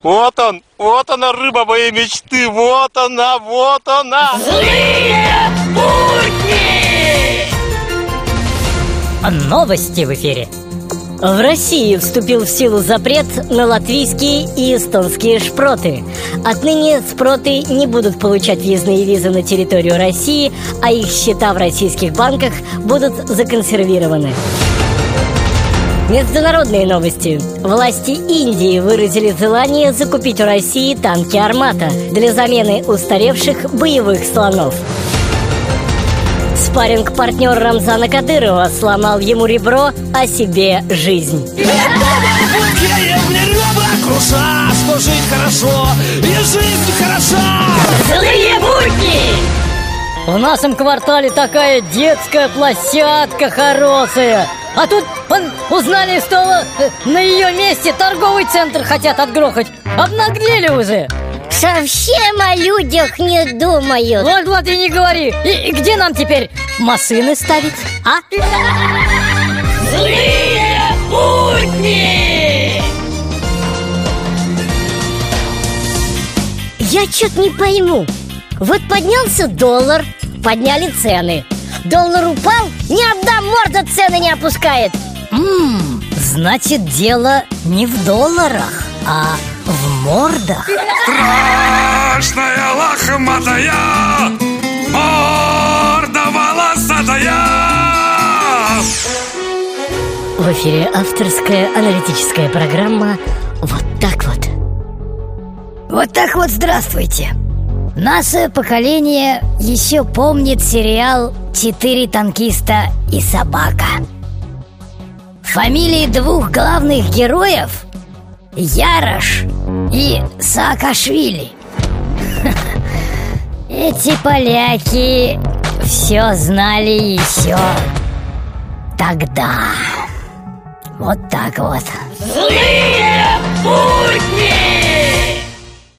Вот он, вот она, рыба моей мечты, вот она, вот она! Злые будни! Новости в эфире. В России вступил в силу запрет на латвийские и эстонские шпроты. Отныне спроты не будут получать въездные визы на территорию России, а их счета в российских банках будут законсервированы. Международные новости. Власти Индии выразили желание закупить у России танки «Армата» для замены устаревших боевых слонов. Спаринг партнер Рамзана Кадырова сломал ему ребро, а себе жизнь. служить хорошо, и жизнь хороша! Злые будни! В нашем квартале такая детская площадка хорошая А тут он, узнали, что э, на ее месте торговый центр хотят отгрохать. Обнаглели уже. Совсем о людях не думают. Вот, вот и не говори. И, и где нам теперь машины ставить, а? Злые будни! Я что-то не пойму. Вот поднялся доллар, подняли цены Доллар упал, ни одна морда цены не опускает Ммм, значит дело не в долларах, а в мордах Страшная лохматая Морда волосатая В эфире авторская аналитическая программа «Вот так вот». Вот так вот здравствуйте. Наше поколение еще помнит сериал «Четыре танкиста и собака». Фамилии двух главных героев – Ярош и Саакашвили. Эти поляки все знали еще тогда. Вот так вот. Злые будни!